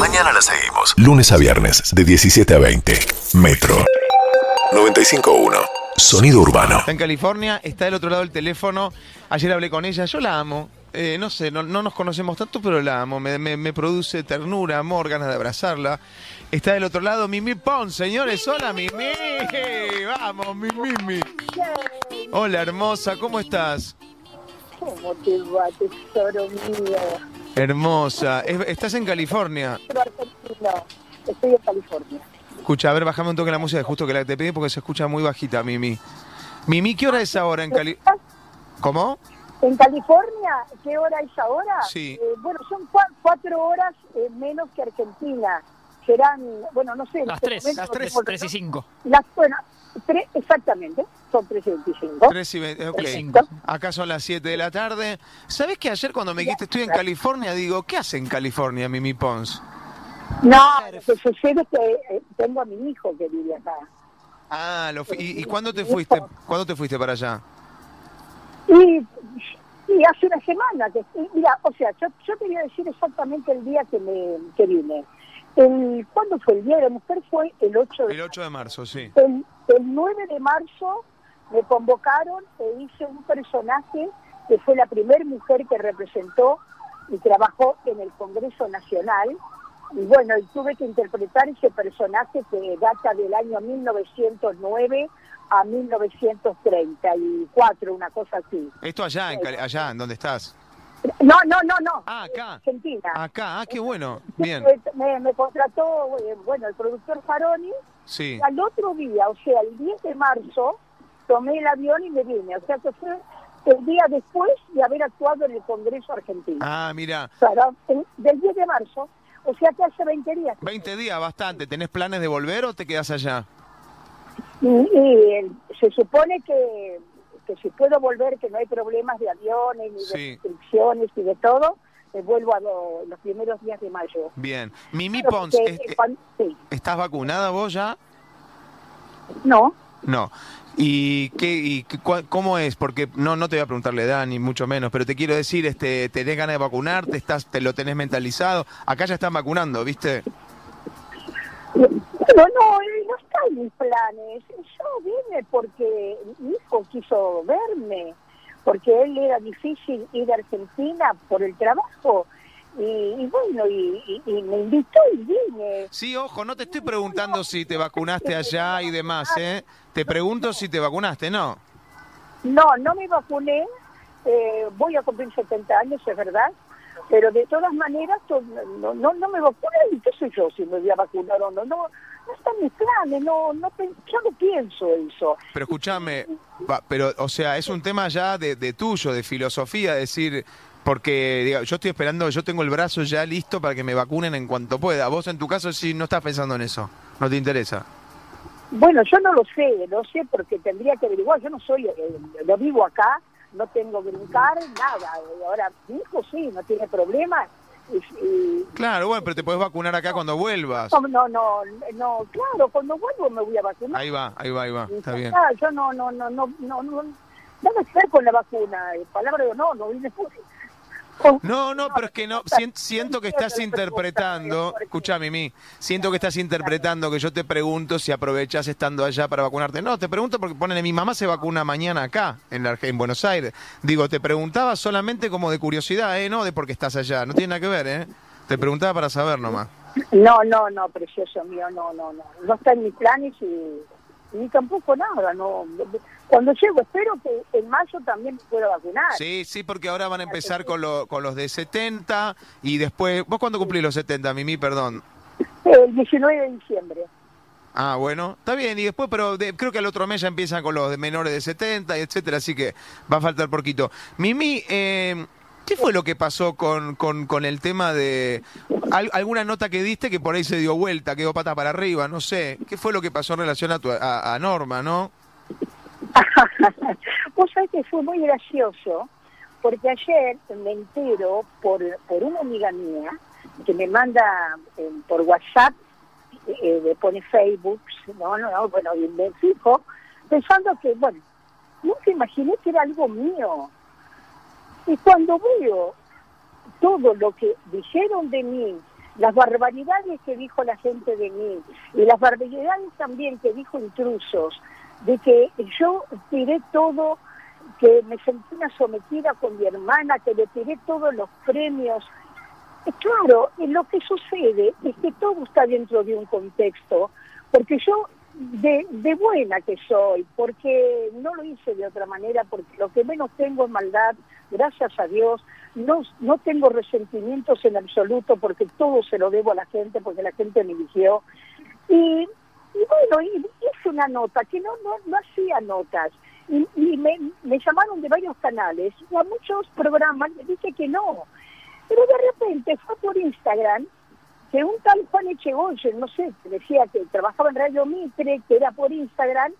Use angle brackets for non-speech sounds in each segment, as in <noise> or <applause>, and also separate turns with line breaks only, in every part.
Mañana la seguimos. Lunes a viernes, de 17 a 20. Metro 95.1. Sonido urbano.
Está en California, está del otro lado del teléfono. Ayer hablé con ella, yo la amo. Eh, no sé, no, no nos conocemos tanto, pero la amo. Me, me- me produce ternura, amor, ganas de abrazarla. Está del otro lado Mimi Pons, señores. Hola, Mimi. Vamos, Mimi. Hola, hermosa, ¿cómo estás?
¿Cómo te va, tesoro mío?
Hermosa. Es- ¿Estás en California?
Pero estoy en California.
Escucha, a ver, bajame un toque la música, justo que la te pedí porque se escucha muy bajita, Mimi. Mimi, ¿qué hora es ahora en Cali? ¿Cómo?
¿En California? ¿Qué hora es ahora?
Sí.
Eh, bueno, son cua- cuatro horas eh, menos que Argentina. Serán, bueno, no sé.
Las
este
tres,
momento
las tres,
tenemos-
tres y cinco.
Las, bueno, tres, exactamente, son 3 y 25.
3 y 20, ok.
Tres y cinco.
Acá son las 7 de la tarde. ¿Sabes que ayer cuando me dijiste estoy en California, digo, ¿qué hace en California, Mimi Pons?
No, lo que sucede es que eh, tengo a mi hijo que vive acá.
Ah, lo fui- ¿y, y cuándo te fuiste? ¿Cuándo te fuiste para allá?
Y, y hace una semana que y mira, o sea, yo, yo te voy a decir exactamente el día que me que vine. El, ¿Cuándo fue el día de la mujer? Fue el 8 de
El 8 de marzo, sí.
el, el 9 de marzo me convocaron e hice un personaje que fue la primera mujer que representó y trabajó en el Congreso Nacional. Y bueno, y tuve que interpretar ese personaje que data del año 1909 a 1934, una cosa así.
Esto allá, en Cali- allá, en donde estás.
No, no, no, no.
Ah, acá.
Argentina.
Acá, ah, qué bueno. Bien,
Me, me- contrató, eh, bueno, el productor Faroni.
sí.
Al otro día, o sea, el 10 de marzo, tomé el avión y me vine. O sea, que fue el día después de haber actuado en el Congreso argentino.
Ah, mira,
Claro, el- del 10 de marzo. O sea, que hace 20 días.
20 días, bastante. ¿Tenés planes de volver o te quedas allá?
Y, y, eh, se supone que, que si puedo volver, que no hay problemas de aviones, ni
Sí.
de restricciones y de todo, eh, vuelvo a lo- los primeros días de mayo.
Bien. Mimi
Pero
Pons,
que,
es-
cuan- sí.
¿estás vacunada vos ya?
No,
No. ¿Y qué y cua- cómo es? Porque no no te voy a preguntar la edad ni mucho menos, pero te quiero decir, este, ¿tenés ganas de vacunarte? ¿Estás te lo tenés mentalizado? Acá ya están vacunando, ¿viste?
No, no, no está en mis planes. Yo vine porque mi hijo quiso verme, porque él era difícil ir a Argentina por el trabajo. Y, y bueno, y, y- y me invitó y vine.
Sí, ojo, no te estoy preguntando si te vacunaste allá y demás, ¿eh? Te pregunto si te vacunaste, ¿no?
No, no me vacuné. eh, voy a cumplir 70 años, es verdad. Pero de todas maneras, no, no, no me vacuné. ¿Y qué sé yo si me voy a vacunar o no? No, no está en mis planes. No, no, yo no pienso eso.
Pero escúchame, pero, o sea, es un tema ya de, de tuyo, de filosofía, decir, porque diga, yo estoy esperando, yo tengo el brazo ya listo para que me vacunen en cuanto pueda. Vos en tu caso sí no estás pensando en eso, no te interesa.
Bueno, yo no lo sé, no sé porque tendría que averiguar. Yo no soy, eh, no vivo acá, no tengo brincar, nada. Eh, Ahora, mi hijo sí, no tiene problema. Y, y-
Claro, bueno, pero te podés vacunar acá cuando vuelvas.
no, no, no, no, claro, cuando vuelvo me voy a vacunar.
Ahí va, ahí va, ahí va, está bien.
Ah, yo no, no, no, no, no, no, nada que ver con la vacuna. Eh, Palabra de no, no vine
No, no, pero es que no, sien- siento que estás interpretando, escucha Mimi, siento que estás interpretando que yo te pregunto si aprovechás estando allá para vacunarte. No, te pregunto porque ponele, mi mamá se vacuna mañana acá, en, la, en Buenos Aires. Digo, te preguntaba solamente como de curiosidad, ¿eh? No de porque estás allá, no tiene nada que ver, ¿eh? Te preguntaba para saber nomás.
No, no, no, precioso mío, no, no, no. No está en mis planes y, ni tampoco nada, no. Cuando llego, espero que en mayo también me pueda vacunar.
Sí, sí, porque ahora van a empezar con, lo- con los de 70 y después... ¿Vos cuándo cumplís los 70, Mimi? Perdón.
El 19 de diciembre.
Ah, bueno, está bien. Y después, pero de- creo que al otro mes ya empiezan con los de menores de 70, y etcétera, así que va a faltar poquito. Mimi, eh, ¿qué fue lo que pasó con, con, el tema de al- alguna nota que diste que por ahí se dio vuelta, quedó pata para arriba? No sé. ¿Qué fue lo que pasó en relación a, tu, a, a Norma, no? <laughs>
Vos sabés que fue muy gracioso, porque ayer me entero por, por una amiga mía que me manda eh, por WhatsApp, eh, me pone Facebook, no, no, no, bueno, y me fijo, pensando que, bueno, nunca imaginé que era algo mío. Y cuando veo todo lo que dijeron de mí las barbaridades que dijo la gente de mí y las barbaridades también que dijo intrusos, de que yo tiré todo, que me sentí una sometida con mi hermana, que le tiré todos los premios. Claro, lo que sucede es que todo está dentro de un contexto, porque yo de, buena que soy, porque no lo hice de otra manera, porque lo que menos tengo es maldad, gracias a Dios, no, no tengo resentimientos en absoluto, porque todo se lo debo a la gente, porque la gente me eligió. Y, y bueno, y, hice una nota, que no, no, no hacía notas, y, me, me llamaron de varios canales, a muchos programas me dije que no, pero de repente fue por Instagram que un tal Juan Echegoyen, no sé, decía que trabajaba en Radio Mitre, que era por Instagram,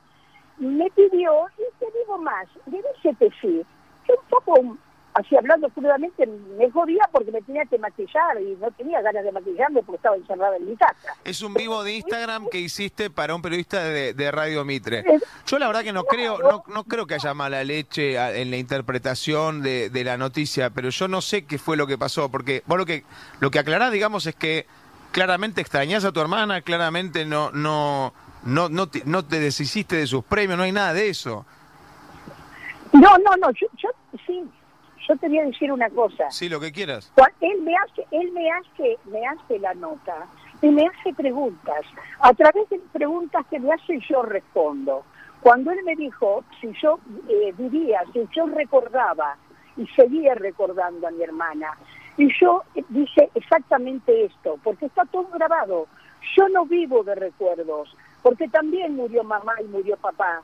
me pidió, y te digo más, le dije que sí, que un poco, así hablando crudamente, me jodía porque me tenía que maquillar y no tenía ganas de maquillarme porque estaba encerrada en mi casa.
Es un vivo de Instagram que hiciste para un periodista de, de Radio Mitre. Yo la verdad que no creo, no, no creo que haya mala leche en la interpretación de, de la noticia, pero yo no sé qué fue lo que pasó, porque vos lo que, lo que aclarás, digamos, es que claramente extrañas a tu hermana, claramente no, no, no, no, te, no te deshiciste de sus premios, no hay nada de eso.
No, no, no, yo, yo sí, yo te voy a decir una cosa.
Sí, lo que quieras.
Él me hace, él me hace, me hace la nota y me hace preguntas. A través de preguntas que me hace yo respondo. Cuando él me dijo si yo eh, vivía, si yo recordaba y seguía recordando a mi hermana, y yo dije exactamente esto, porque está todo grabado. Yo no vivo de recuerdos, porque también murió mamá y murió papá.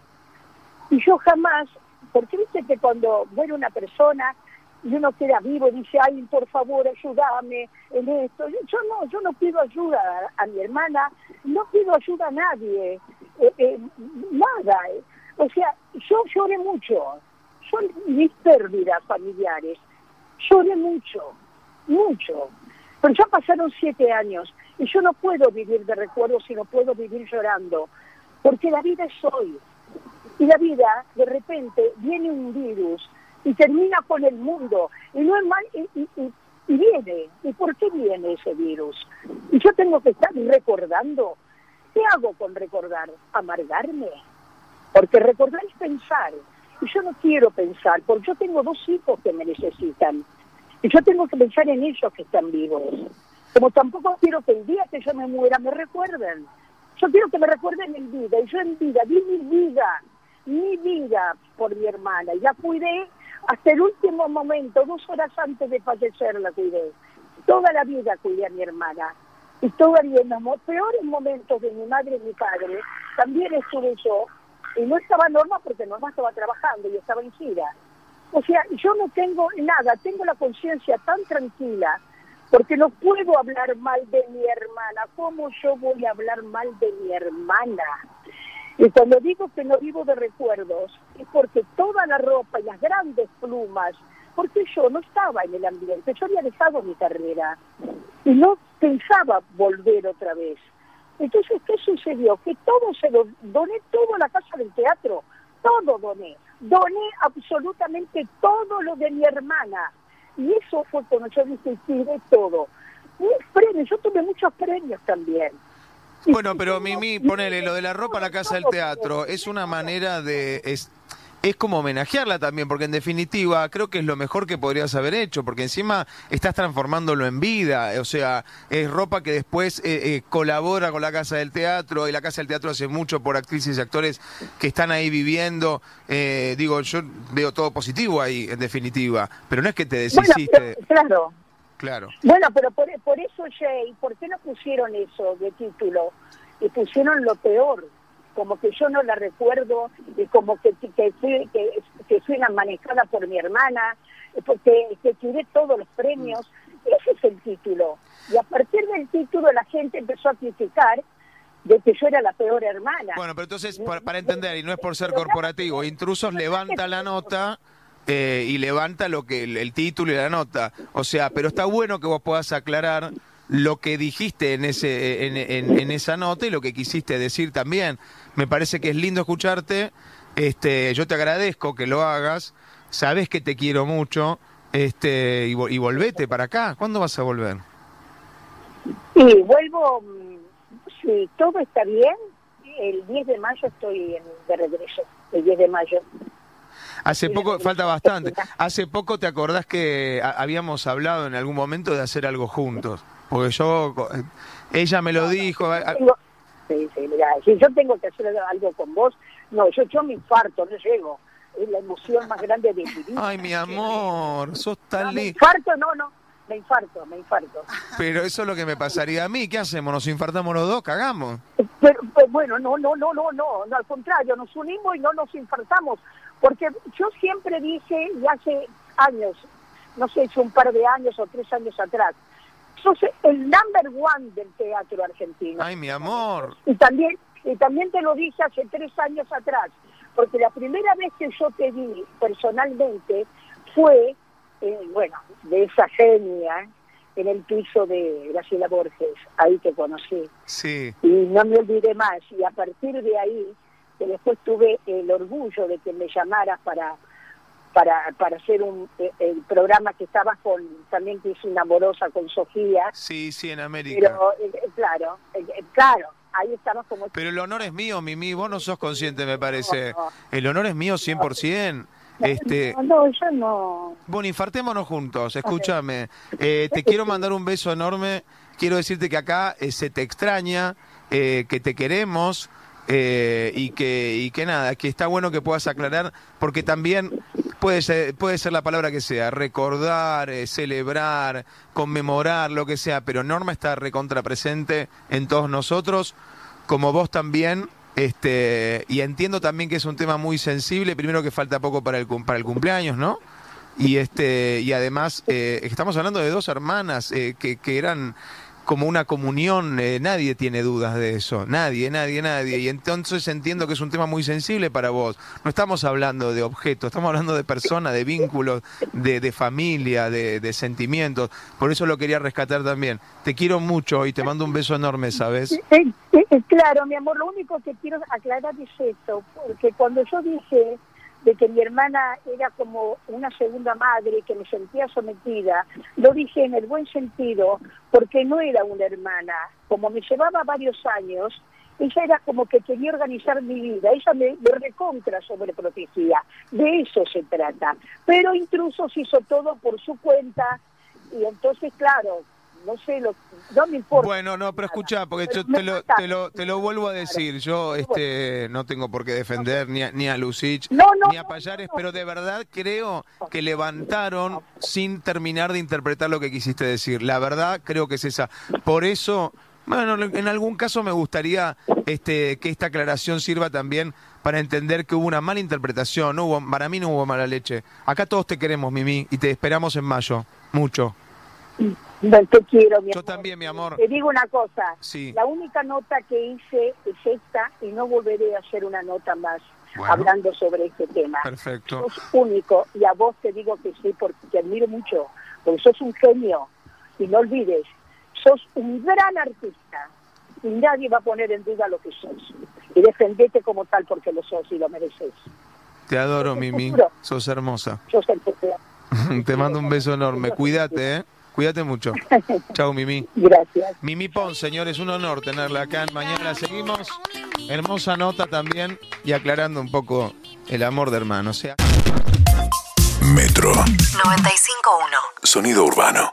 Y yo jamás, porque viste que cuando muere una persona y uno queda vivo, dice, ay, por favor, ayúdame en esto. Yo no, yo no pido ayuda a, mi hermana, no pido ayuda a nadie, eh, eh, nada. O sea, yo lloré mucho, son mis pérdidas familiares, lloré mucho mucho. Pero ya pasaron siete años y yo no puedo vivir de recuerdos y no puedo vivir llorando, porque la vida es hoy. Y la vida, de repente, viene un virus y termina con el mundo. Y no es mal, y, y, y, y viene. ¿Y por qué viene ese virus? Y yo tengo que estar recordando. ¿Qué hago con recordar? Amargarme. Porque recordar es pensar. Y yo no quiero pensar, porque yo tengo dos hijos que me necesitan. Y yo tengo que pensar en ellos que están vivos. Como tampoco quiero que el día que yo me muera me recuerden. Yo quiero que me recuerden en vida. Y yo en vida di mi vida, mi vida por mi hermana. Y la cuidé hasta el último momento, dos horas antes de fallecer la cuidé. Toda la vida cuidé a mi hermana. Y todavía en los peores momentos de mi madre y mi padre, también estuve yo. Y no estaba Norma porque Norma estaba trabajando y estaba en gira. O sea, yo no tengo nada, tengo la conciencia tan tranquila, porque no puedo hablar mal de mi hermana. ¿Cómo yo voy a hablar mal de mi hermana? Y cuando digo que no vivo de recuerdos, es porque toda la ropa y las grandes plumas, porque yo no estaba en el ambiente, yo había dejado mi carrera y no pensaba volver otra vez. Entonces, ¿qué sucedió? Que todo se lo doné todo la casa del teatro, todo doné doné absolutamente todo lo de mi hermana. Y eso fue cuando yo dije, tiré todo. Un premio, yo tuve muchos premios también.
Bueno, pero Mimi, ponele lo de la ropa a la casa del teatro, es una manera de... Es, es como homenajearla también, porque en definitiva creo que es lo mejor que podrías haber hecho, porque encima estás transformándolo en vida, o sea, es ropa que después eh, eh, colabora con la Casa del Teatro, y la Casa del Teatro hace mucho por actrices y actores que están ahí viviendo, eh, digo, yo veo todo positivo ahí, en definitiva, pero no es que te deshiciste.
claro.
Claro.
Bueno, pero por, por eso, Jay, ¿por qué no pusieron eso de título? Y pusieron lo peor como que yo no la recuerdo, y como que, que, que, que, fui manejada por mi hermana, porque que tiré todos los premios. Ese es el título. Y a partir del título la gente empezó a criticar de que yo era la peor hermana.
Bueno, pero entonces, para, entender, y no es por ser corporativo, Intrusos levanta la nota... Eh, y levanta lo que el, título y la nota. O sea, pero está bueno que vos puedas aclarar lo que dijiste en ese en, en, en, esa nota y lo que quisiste decir también. Me parece que es lindo escucharte. Este, yo te agradezco que lo hagas. Sabes que te quiero mucho. Este, y, y volvete para acá. ¿Cuándo vas a volver?
Y vuelvo, mm, si todo está bien, el 10 de mayo estoy en, de regreso, el 10 de mayo.
Hace poco, falta bastante. Hace poco te acordás que habíamos hablado en algún momento de hacer algo juntos. Porque yo, ella me lo dijo.
Tengo- sí, sí, mirá, si yo tengo que hacer algo con vos, no, yo, yo me infarto, no llego. Es la emoción más grande de mi vida.
Ay, mi amor, sos
No,
tan
me infarto, no, no, me infarto, me infarto.
Pero eso es lo que me pasaría a mí. ¿Qué hacemos? ¿Nos infartamos los dos? ¿Cagamos?
Pero, pero bueno, no, no, no, no, no, no, al contrario, nos unimos y no nos infartamos, porque yo siempre dije, y hace años, no sé si un par de años o tres años atrás, sos el number one del teatro argentino.
Ay, mi amor.
Y también, y también te lo dije hace tres años atrás, porque la primera vez que yo te vi personalmente fue, eh, bueno, de esa genia en el piso de Graciela Borges, ahí te conocí
Sí.
y no me olvidé más y a partir de ahí que después tuve el orgullo de que me llamaras para para para hacer un eh, el programa que estabas con también que hice una amorosa con Sofía
Sí, sí, en América.
pero eh, eh, claro eh, claro ahí estabas como
Pero el honor es mío, Mimi. Vos no sos consciente, me parece.
No, no.
El honor es mío 100%. Este,
no, no yo no
Bueno, infartémonos juntos, escúchame. Eh, te quiero mandar un beso enorme. Quiero decirte que acá se te extraña, eh, que te queremos eh, y, que, y que nada, que está bueno que puedas aclarar, porque también puede ser, puede ser la palabra que sea, recordar, eh, celebrar, conmemorar, lo que sea, pero Norma está recontra presente en todos nosotros, como vos también. Este, y entiendo también que es un tema muy sensible, primero que falta poco para el, para el cumpleaños, ¿no? Y este y además eh, estamos hablando de dos hermanas eh, que, que eran como una comunión, eh, nadie tiene dudas de eso, nadie, nadie, nadie. Y entonces entiendo que es un tema muy sensible para vos. No estamos hablando de objetos, estamos hablando de personas, de vínculos, de, de familia, de, de sentimientos. Por eso lo quería rescatar también. Te quiero mucho y te mando un beso enorme, ¿sabes?
Eh, eh, eh, claro, mi amor, lo único que quiero aclarar es esto, porque cuando yo dije de que mi hermana era como una segunda madre, que me sentía sometida, lo dije en el buen sentido, porque no era una hermana. Como me llevaba varios años, ella era como que quería organizar mi vida, ella me, me recontra sobreprotegía, de eso se trata. Pero Intrusos hizo todo por su cuenta, y entonces, claro, no sé, lo, no me importa.
Bueno, no, pero escucha, porque
Pero
yo te lo, te, lo, te lo vuelvo a decir. Yo este, no tengo por qué defender ni a, ni a Lucich
No, no,
ni a Payares, pero de verdad creo que levantaron sin terminar de interpretar lo que quisiste decir. La verdad creo que es esa. Por eso, bueno, en algún caso me gustaría este, que esta aclaración sirva también para entender que hubo una mala interpretación. No hubo, para mí no hubo mala leche. Acá todos te queremos, Mimi, y te esperamos en mayo. Mucho.
No, te quiero, mi
Yo
amor.
también, mi amor.
Te digo una cosa.
Sí.
La única nota que hice es esta y no volveré a hacer una nota más
Bueno.
hablando sobre este tema.
Perfecto.
Sos único y a vos te digo que sí porque te admiro mucho, porque sos un genio y no olvides, sos un gran artista y nadie va a poner en duda lo que sos. Y defendete como tal porque lo sos y lo mereces.
Te adoro, Mimi. Sos hermosa.
Sos el <laughs>
Te mando un beso enorme. Cuídate, ¿eh? Cuídate mucho. <laughs> Chao, Mimi.
Gracias.
Mimi Pon, señores, un honor tenerla acá en Mañana. Seguimos. Hermosa nota también y aclarando un poco el amor de hermano. O sea,
Metro.
95.1.
Sonido urbano.